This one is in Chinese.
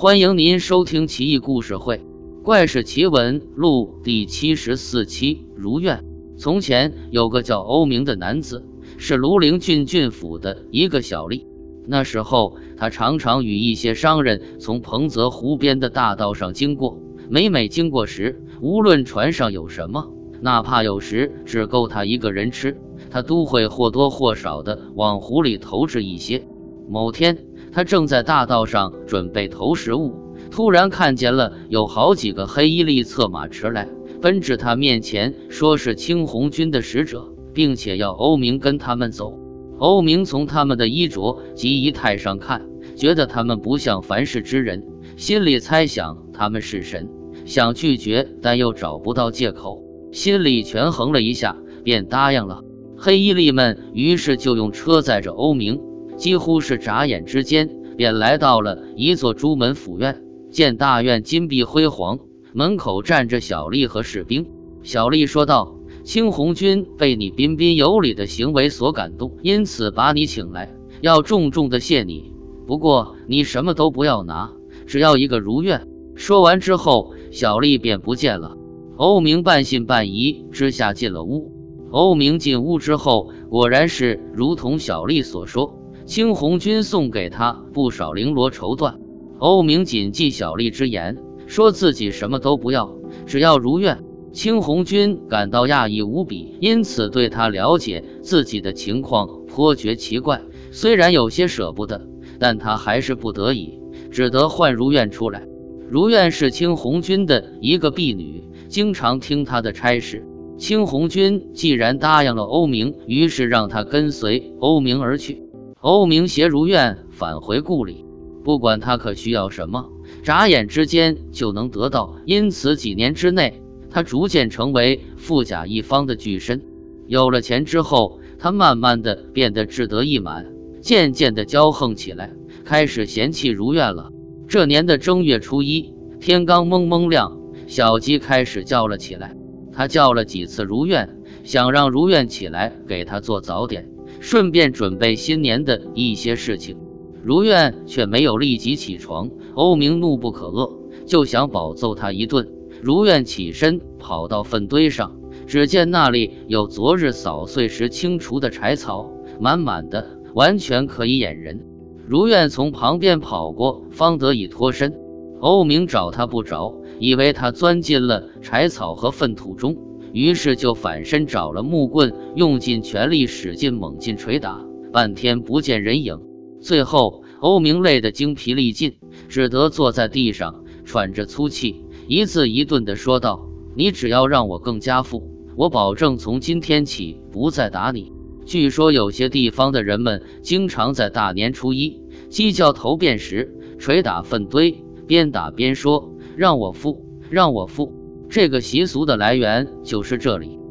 欢迎您收听《奇异故事会·怪事奇闻录》第七十四期。如愿。从前有个叫欧明的男子，是庐陵郡郡府的一个小吏。那时候，他常常与一些商人从彭泽湖边的大道上经过。每每经过时，无论船上有什么，哪怕有时只够他一个人吃，他都会或多或少的往湖里投掷一些。某天，他正在大道上准备投食物，突然看见了有好几个黑衣吏策马驰来，奔至他面前，说是青红军的使者，并且要欧明跟他们走。欧明从他们的衣着及仪态上看，觉得他们不像凡世之人，心里猜想他们是神。想拒绝，但又找不到借口，心里权衡了一下，便答应了。黑衣吏们于是就用车载着欧明，几乎是眨眼之间，便来到了一座朱门府院。见大院金碧辉煌，门口站着小丽和士兵。小丽说道：“青红军被你彬彬有礼的行为所感动，因此把你请来，要重重的谢你。不过你什么都不要拿，只要一个如愿。”说完之后。小丽便不见了。欧明半信半疑之下进了屋。欧明进屋之后，果然是如同小丽所说，青红军送给他不少绫罗绸缎。欧明谨记小丽之言，说自己什么都不要，只要如愿。青红军感到讶异无比，因此对他了解自己的情况颇觉奇怪。虽然有些舍不得，但他还是不得已，只得换如愿出来。如愿是青红军的一个婢女，经常听他的差事。青红军既然答应了欧明，于是让他跟随欧明而去。欧明携如愿返回故里，不管他可需要什么，眨眼之间就能得到。因此几年之内，他逐渐成为富甲一方的巨绅。有了钱之后，他慢慢的变得志得意满，渐渐的骄横起来，开始嫌弃如愿了。这年的正月初一，天刚蒙蒙亮，小鸡开始叫了起来。他叫了几次如愿，想让如愿起来给他做早点，顺便准备新年的一些事情。如愿却没有立即起床。欧明怒不可遏，就想饱揍他一顿。如愿起身跑到粪堆上，只见那里有昨日扫碎时清除的柴草，满满的，完全可以掩人。如愿从旁边跑过，方得以脱身。欧明找他不着，以为他钻进了柴草和粪土中，于是就反身找了木棍，用尽全力使劲猛劲捶打，半天不见人影。最后，欧明累得精疲力尽，只得坐在地上喘着粗气，一字一顿地说道：“你只要让我更加富，我保证从今天起不再打你。”据说有些地方的人们经常在大年初一鸡叫头遍时捶打粪堆，边打边说：“让我富，让我富。”这个习俗的来源就是这里。